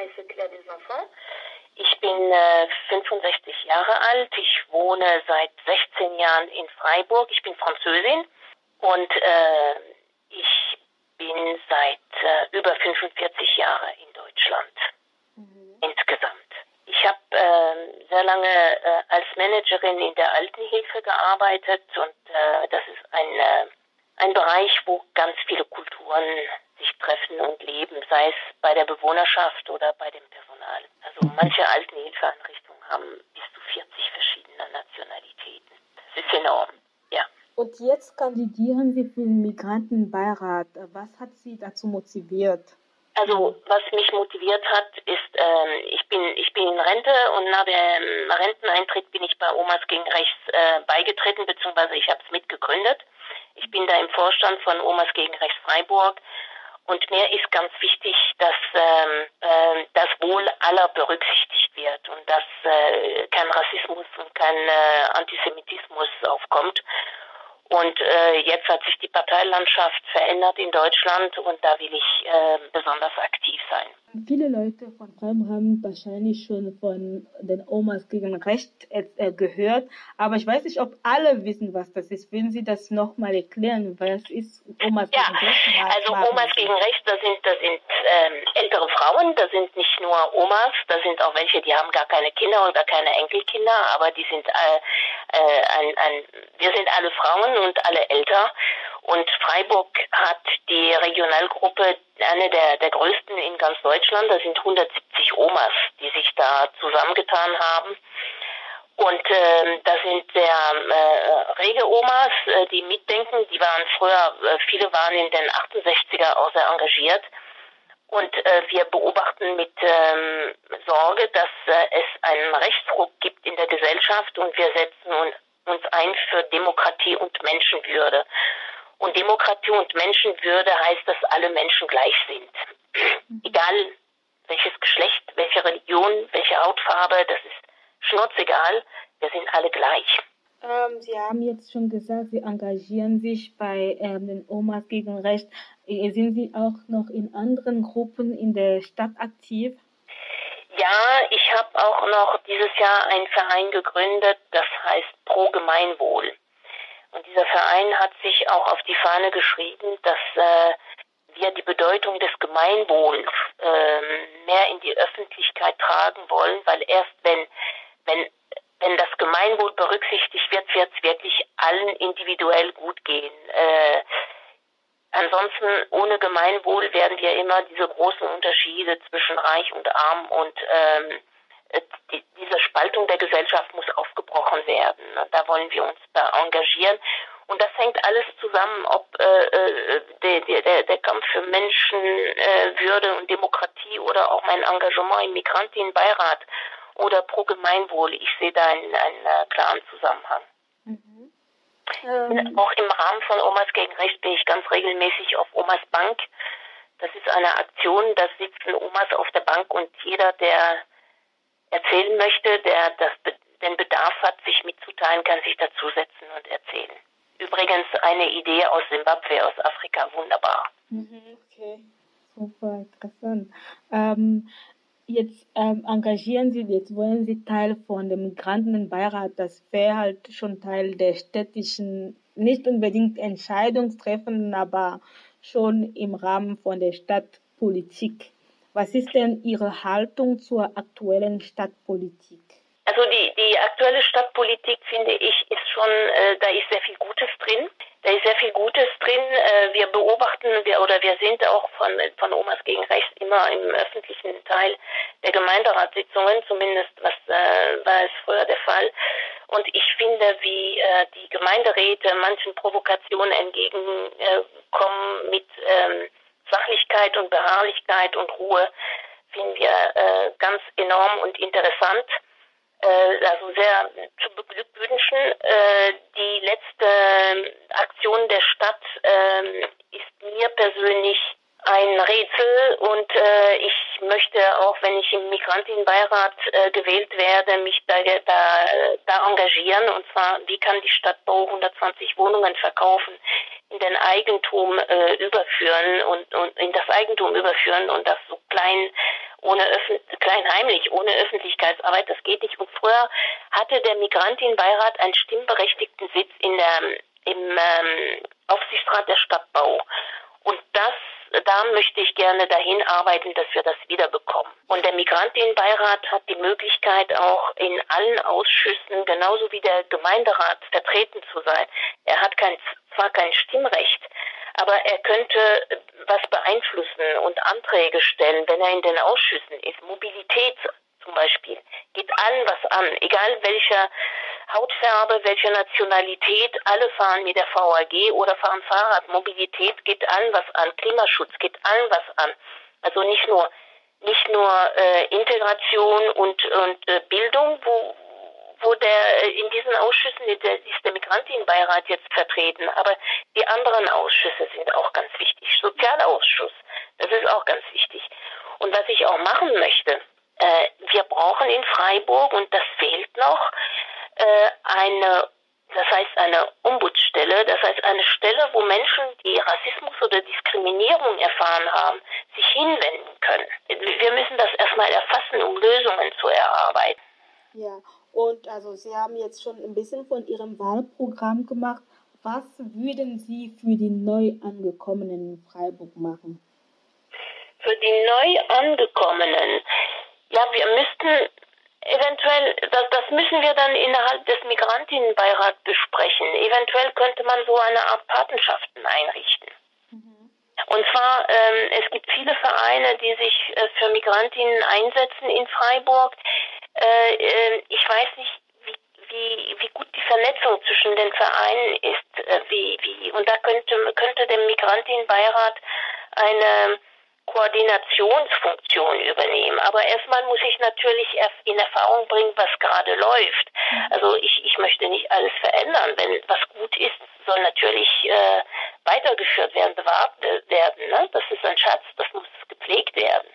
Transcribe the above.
heiße Claire Desenfants. Ich bin äh, 65 Jahre alt. Ich wohne seit 16 Jahren in Freiburg. Ich bin Französin und äh, ich bin seit äh, über 45 Jahren in Deutschland mhm. insgesamt. Ich habe äh, sehr lange äh, als Managerin in der Altenhilfe gearbeitet und äh, das ist ein, äh, ein Bereich, wo ganz viele Kulturen sich treffen und leben, sei es bei der Bewohnerschaft oder bei dem Personal. Also manche Altenhilfeeinrichtungen haben bis zu 40 verschiedene Nationalitäten. Das ist enorm, ja. Und jetzt kandidieren Sie für den Migrantenbeirat. Was hat Sie dazu motiviert? Also was mich motiviert hat, ist, äh, ich bin ich bin in Rente und nach dem Renteneintritt bin ich bei Omas gegen Rechts äh, beigetreten, beziehungsweise ich habe es mitgegründet. Ich bin da im Vorstand von Omas gegen Rechts Freiburg und mir ist ganz wichtig, dass ähm, äh, das Wohl aller berücksichtigt wird und dass äh, kein Rassismus und kein äh, Antisemitismus aufkommt. Und äh, jetzt hat sich die Parteilandschaft verändert in Deutschland und da will ich äh, besonders aktiv sein. Viele Leute von Räumen haben wahrscheinlich schon von den Omas gegen Recht äh, gehört, aber ich weiß nicht, ob alle wissen, was das ist. Würden Sie das nochmal erklären? Was ist Omas ja, gegen Recht? Also Omas gegen Recht, das sind, das sind ähm, ältere Frauen, das sind nicht nur Omas, da sind auch welche, die haben gar keine Kinder oder keine Enkelkinder, aber die sind äh, äh, ein, ein, wir sind alle Frauen und alle älter. Und Freiburg hat die Regionalgruppe, eine der, der größten in ganz Deutschland. Das sind 170 Omas, die sich da zusammengetan haben. Und äh, das sind sehr äh, rege Omas, äh, die mitdenken. Die waren früher, äh, viele waren in den 68er auch sehr engagiert. Und äh, wir beobachten mit ähm, Sorge, dass äh, es einen Rechtsruck gibt in der Gesellschaft und wir setzen uns ein für Demokratie und Menschenwürde. Und Demokratie und Menschenwürde heißt, dass alle Menschen gleich sind. Mhm. Egal welches Geschlecht, welche Religion, welche Hautfarbe, das ist schnurzegal, wir sind alle gleich. Ähm, Sie haben jetzt schon gesagt, Sie engagieren sich bei ähm, den Omas gegen Recht. Äh, sind Sie auch noch in anderen Gruppen in der Stadt aktiv? Ja, ich habe auch noch dieses Jahr einen Verein gegründet, das heißt Pro Gemeinwohl. Und dieser Verein hat sich auch auf die Fahne geschrieben, dass äh, wir die Bedeutung des Gemeinwohls äh, mehr in die Öffentlichkeit tragen wollen, weil erst wenn, wenn, wenn das Gemeinwohl berücksichtigt wird, wird es wirklich allen individuell gut gehen. Äh, ansonsten ohne Gemeinwohl werden wir immer diese großen Unterschiede zwischen reich und arm und ähm, die, diese Spaltung der Gesellschaft muss aufgebrochen werden. Da wollen wir uns da engagieren. Und das hängt alles zusammen, ob äh, äh der, der, der Kampf für Menschenwürde äh, und Demokratie oder auch mein Engagement im Migrantinnenbeirat oder pro Gemeinwohl. Ich sehe da einen, einen äh, klaren Zusammenhang. Mhm. Ähm. Auch im Rahmen von Omas gegen Recht bin ich ganz regelmäßig auf Omas Bank. Das ist eine Aktion, da sitzen Omas auf der Bank und jeder, der erzählen möchte, der das, den Bedarf hat, sich mitzuteilen, kann sich dazusetzen und erzählen. Übrigens eine Idee aus Simbabwe, aus Afrika, wunderbar. Mhm, okay, super interessant. Ähm, jetzt ähm, engagieren Sie, jetzt wollen Sie Teil von dem Migrantenbeirat, das wäre halt schon Teil der städtischen, nicht unbedingt Entscheidungstreffen, aber schon im Rahmen von der Stadtpolitik. Was ist denn Ihre Haltung zur aktuellen Stadtpolitik? Also die, die aktuelle Stadtpolitik, finde ich, ist schon, äh, da ist sehr viel Gutes drin. Da ist sehr viel Gutes drin. Äh, wir beobachten, wir, oder wir sind auch von, von Omas gegen Rechts immer im öffentlichen Teil der Gemeinderatssitzungen, zumindest was äh, war es früher der Fall. Und ich finde, wie äh, die Gemeinderäte manchen Provokationen entgegenkommen mit ähm, Sachlichkeit und Beharrlichkeit und Ruhe finden wir äh, ganz enorm und interessant. Äh, also sehr zu beglückwünschen. Äh, die letzte Aktion der Stadt äh, ist mir persönlich ein Rätsel und äh, ich möchte auch, wenn ich im Migrantinnenbeirat äh, gewählt werde, mich da, da, da engagieren. Und zwar, wie kann die Stadt Bau 120 Wohnungen verkaufen, in den Eigentum äh, überführen und, und in das Eigentum überführen und das so klein ohne Öffn kleinheimlich, ohne Öffentlichkeitsarbeit, das geht nicht. Und früher hatte der Migrantinnenbeirat einen stimmberechtigten Sitz in der, im ähm, Aufsichtsrat der Stadtbau. Und das da möchte ich gerne dahin arbeiten, dass wir das wiederbekommen. Und der Migrantinnenbeirat hat die Möglichkeit, auch in allen Ausschüssen, genauso wie der Gemeinderat, vertreten zu sein. Er hat kein, zwar kein Stimmrecht, aber er könnte was beeinflussen und Anträge stellen, wenn er in den Ausschüssen ist. Mobilität zum Beispiel geht allen was an, egal welcher Hautfarbe, welche Nationalität, alle fahren mit der VAG oder fahren Fahrrad. Mobilität geht allen was an, Klimaschutz geht allen was an. Also nicht nur nicht nur äh, Integration und und äh, Bildung, wo wo der äh, in diesen Ausschüssen der, ist der Migrantinnenbeirat jetzt vertreten, aber die anderen Ausschüsse sind auch ganz wichtig. Sozialausschuss, das ist auch ganz wichtig. Und was ich auch machen möchte, äh, wir brauchen in Freiburg und das fehlt noch äh, eine, das heißt eine Ombudsstelle, das heißt eine Stelle, wo Menschen, die Rassismus oder Diskriminierung erfahren haben, sich hinwenden können. Wir müssen das erstmal erfassen, um Lösungen zu erarbeiten. Ja, und also Sie haben jetzt schon ein bisschen von Ihrem Wahlprogramm gemacht. Was würden Sie für die neu angekommenen in Freiburg machen? Für die neu angekommenen, ja, wir müssten Eventuell, das, das müssen wir dann innerhalb des Migrantinnenbeirats besprechen. Eventuell könnte man so eine Art Patenschaften einrichten. Mhm. Und zwar, ähm, es gibt viele Vereine, die sich äh, für Migrantinnen einsetzen in Freiburg. Äh, äh, ich weiß nicht, wie, wie, wie gut die Vernetzung zwischen den Vereinen ist. Äh, wie, wie, und da könnte, könnte der Migrantinnenbeirat eine Koordinationsfunktion übernehmen. Aber erstmal muss ich natürlich in Erfahrung bringen, was gerade läuft. Mhm. Also ich, ich möchte nicht alles verändern. Wenn was gut ist, soll natürlich äh, weitergeführt werden, bewahrt werden. Ne? Das ist ein Schatz, das muss gepflegt werden.